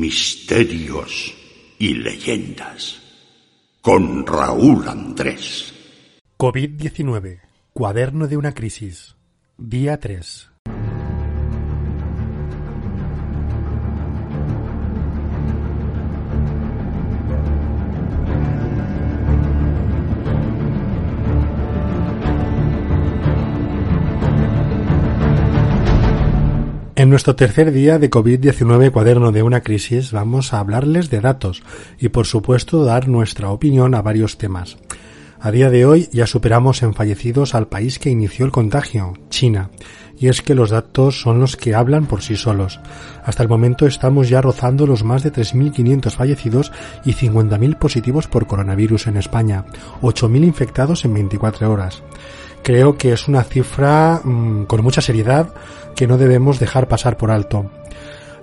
misterios y leyendas. Con Raúl Andrés. COVID-19. Cuaderno de una crisis. Día 3. Nuestro tercer día de COVID-19 cuaderno de una crisis vamos a hablarles de datos y por supuesto dar nuestra opinión a varios temas. A día de hoy ya superamos en fallecidos al país que inició el contagio, China, y es que los datos son los que hablan por sí solos. Hasta el momento estamos ya rozando los más de 3.500 fallecidos y 50.000 positivos por coronavirus en España, 8.000 infectados en 24 horas creo que es una cifra mm, con mucha seriedad que no debemos dejar pasar por alto.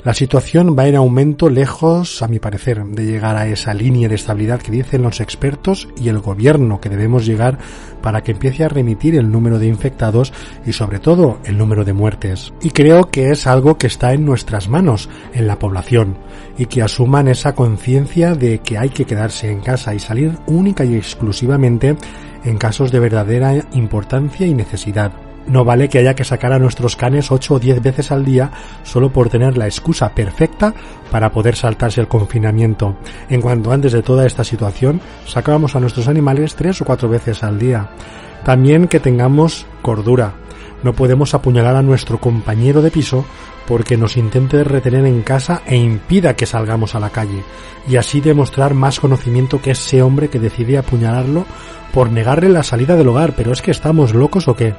La situación va en aumento lejos, a mi parecer, de llegar a esa línea de estabilidad que dicen los expertos y el gobierno que debemos llegar para que empiece a remitir el número de infectados y sobre todo el número de muertes. Y creo que es algo que está en nuestras manos, en la población, y que asuman esa conciencia de que hay que quedarse en casa y salir única y exclusivamente en casos de verdadera importancia y necesidad. No vale que haya que sacar a nuestros canes 8 o 10 veces al día solo por tener la excusa perfecta para poder saltarse el confinamiento. En cuanto antes de toda esta situación sacábamos a nuestros animales 3 o 4 veces al día. También que tengamos cordura. No podemos apuñalar a nuestro compañero de piso porque nos intente retener en casa e impida que salgamos a la calle, y así demostrar más conocimiento que ese hombre que decide apuñalarlo por negarle la salida del hogar, pero es que estamos locos o qué.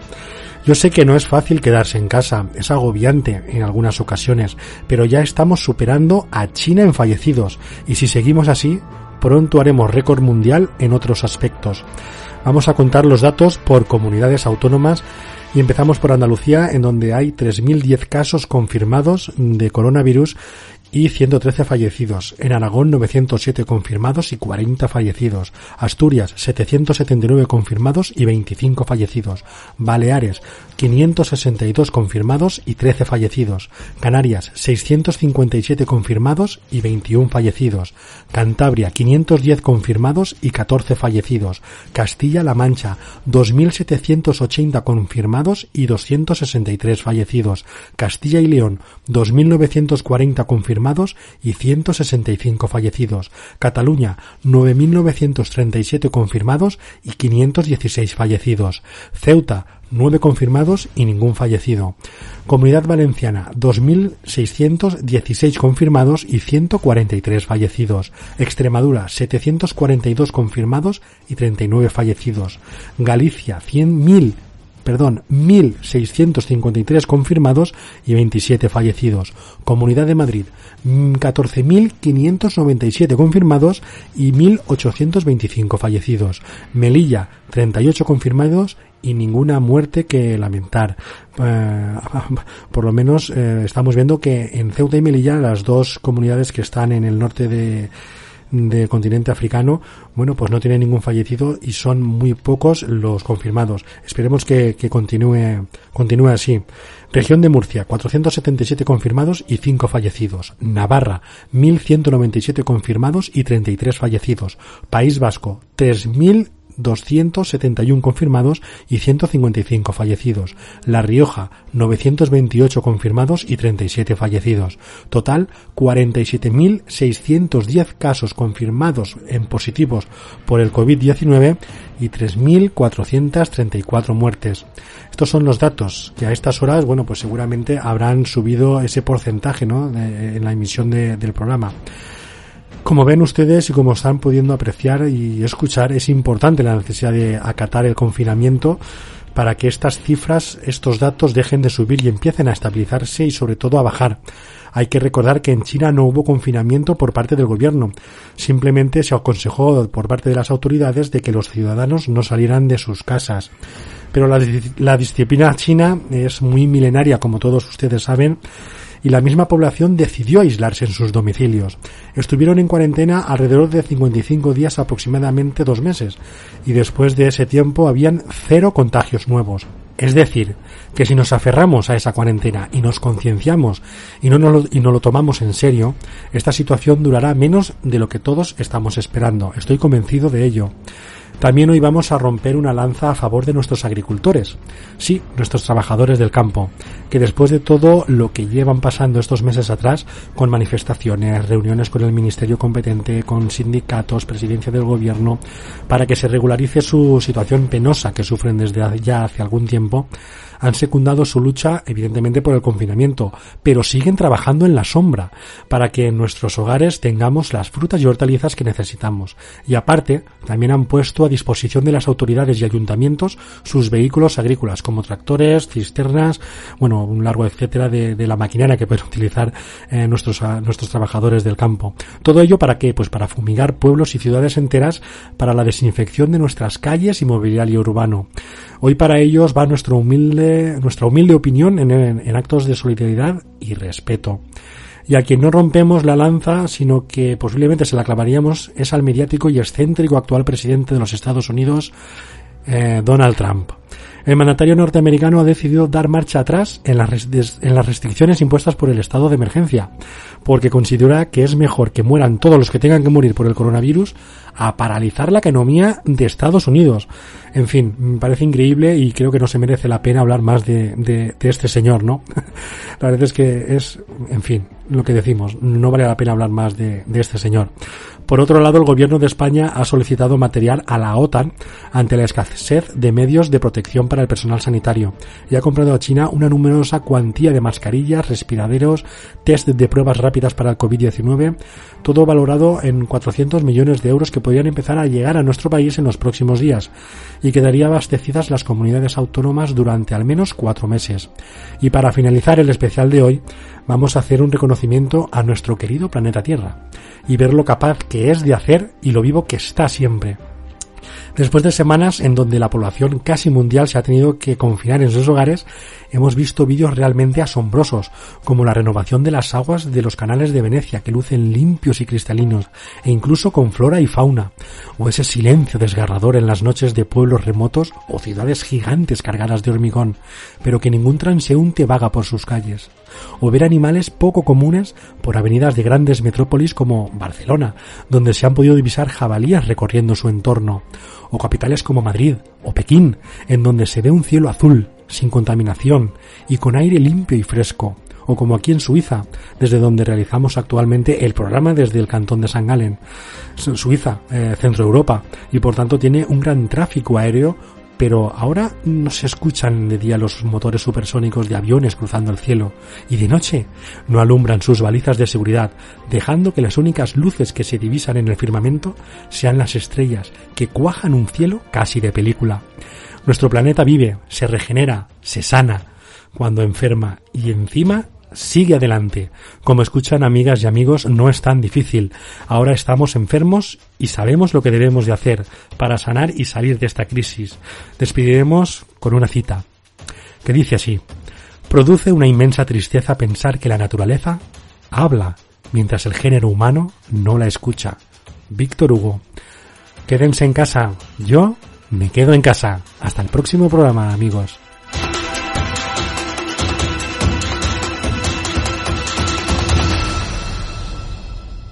Yo sé que no es fácil quedarse en casa, es agobiante en algunas ocasiones, pero ya estamos superando a China en fallecidos y si seguimos así, pronto haremos récord mundial en otros aspectos. Vamos a contar los datos por comunidades autónomas y empezamos por Andalucía en donde hay 3.010 casos confirmados de coronavirus y 113 fallecidos. En Aragón 907 confirmados y 40 fallecidos. Asturias 779 confirmados y 25 fallecidos. Baleares 562 confirmados y 13 fallecidos. Canarias 657 confirmados y 21 fallecidos. Cantabria 510 confirmados y 14 fallecidos. Castilla-La Mancha 2780 confirmados y 263 fallecidos. Castilla y León 2940 confirmados y 165 fallecidos. Cataluña, 9.937 confirmados y 516 fallecidos. Ceuta, 9 confirmados y ningún fallecido. Comunidad Valenciana, 2.616 confirmados y 143 fallecidos. Extremadura, 742 confirmados y 39 fallecidos. Galicia, 100.000 perdón, 1.653 confirmados y 27 fallecidos. Comunidad de Madrid, 14.597 confirmados y 1.825 fallecidos. Melilla, 38 confirmados y ninguna muerte que lamentar. Eh, por lo menos eh, estamos viendo que en Ceuta y Melilla, las dos comunidades que están en el norte de del continente africano, bueno, pues no tiene ningún fallecido y son muy pocos los confirmados. Esperemos que, que continúe, continúe así. Región de Murcia, 477 confirmados y 5 fallecidos. Navarra, 1197 confirmados y 33 fallecidos. País Vasco, 3000 271 confirmados y 155 fallecidos. La Rioja, 928 confirmados y 37 fallecidos. Total, 47.610 casos confirmados en positivos por el COVID-19 y 3.434 muertes. Estos son los datos que a estas horas, bueno, pues seguramente habrán subido ese porcentaje, en la emisión del programa. Como ven ustedes y como están pudiendo apreciar y escuchar, es importante la necesidad de acatar el confinamiento para que estas cifras, estos datos dejen de subir y empiecen a estabilizarse y sobre todo a bajar. Hay que recordar que en China no hubo confinamiento por parte del gobierno. Simplemente se aconsejó por parte de las autoridades de que los ciudadanos no salieran de sus casas. Pero la, la disciplina china es muy milenaria, como todos ustedes saben, y la misma población decidió aislarse en sus domicilios. Estuvieron en cuarentena alrededor de 55 días aproximadamente dos meses y después de ese tiempo habían cero contagios nuevos. Es decir, que si nos aferramos a esa cuarentena y nos concienciamos y no, lo, y no lo tomamos en serio, esta situación durará menos de lo que todos estamos esperando. Estoy convencido de ello. También hoy vamos a romper una lanza a favor de nuestros agricultores, sí, nuestros trabajadores del campo, que después de todo lo que llevan pasando estos meses atrás, con manifestaciones, reuniones con el ministerio competente, con sindicatos, presidencia del gobierno, para que se regularice su situación penosa que sufren desde ya hace algún tiempo, han secundado su lucha evidentemente por el confinamiento, pero siguen trabajando en la sombra para que en nuestros hogares tengamos las frutas y hortalizas que necesitamos. Y aparte, también han puesto a disposición de las autoridades y ayuntamientos sus vehículos agrícolas, como tractores, cisternas, bueno, un largo etcétera de, la maquinaria que pueden utilizar eh, nuestros, nuestros trabajadores del campo. Todo ello para qué? Pues para fumigar pueblos y ciudades enteras para la desinfección de nuestras calles y mobiliario urbano. Hoy para ellos va nuestro humilde, nuestra humilde opinión en, actos de solidaridad y respeto y a quien no rompemos la lanza, sino que posiblemente se la clavaríamos, es al mediático y excéntrico actual presidente de los Estados Unidos, eh, Donald Trump. El mandatario norteamericano ha decidido dar marcha atrás en las, en las restricciones impuestas por el estado de emergencia, porque considera que es mejor que mueran todos los que tengan que morir por el coronavirus a paralizar la economía de Estados Unidos. En fin, me parece increíble y creo que no se merece la pena hablar más de, de, este señor, ¿no? la verdad es que es, en fin, lo que decimos, no vale la pena hablar más de, de este señor. Por otro lado, el gobierno de España ha solicitado material a la OTAN ante la escasez de medios de protección para el personal sanitario y ha comprado a China una numerosa cuantía de mascarillas, respiraderos, test de pruebas rápidas para el COVID-19, todo valorado en 400 millones de euros que podrían empezar a llegar a nuestro país en los próximos días y quedaría abastecidas las comunidades autónomas durante al menos cuatro meses. Y para finalizar el especial de hoy, vamos a hacer un reconocimiento a nuestro querido planeta Tierra y ver lo capaz que es de hacer y lo vivo que está siempre. Después de semanas en donde la población casi mundial se ha tenido que confinar en sus hogares, hemos visto vídeos realmente asombrosos, como la renovación de las aguas de los canales de Venecia, que lucen limpios y cristalinos, e incluso con flora y fauna, o ese silencio desgarrador en las noches de pueblos remotos o ciudades gigantes cargadas de hormigón, pero que ningún transeúnte vaga por sus calles o ver animales poco comunes por avenidas de grandes metrópolis como Barcelona, donde se han podido divisar jabalías recorriendo su entorno, o capitales como Madrid o Pekín, en donde se ve un cielo azul, sin contaminación y con aire limpio y fresco, o como aquí en Suiza, desde donde realizamos actualmente el programa desde el cantón de San Galen, Suiza, eh, Centro Europa, y por tanto tiene un gran tráfico aéreo pero ahora no se escuchan de día los motores supersónicos de aviones cruzando el cielo y de noche no alumbran sus balizas de seguridad, dejando que las únicas luces que se divisan en el firmamento sean las estrellas que cuajan un cielo casi de película. Nuestro planeta vive, se regenera, se sana cuando enferma y encima sigue adelante. Como escuchan amigas y amigos, no es tan difícil. Ahora estamos enfermos y sabemos lo que debemos de hacer para sanar y salir de esta crisis. Despediremos con una cita que dice así. Produce una inmensa tristeza pensar que la naturaleza habla mientras el género humano no la escucha. Víctor Hugo. Quédense en casa. Yo me quedo en casa. Hasta el próximo programa, amigos.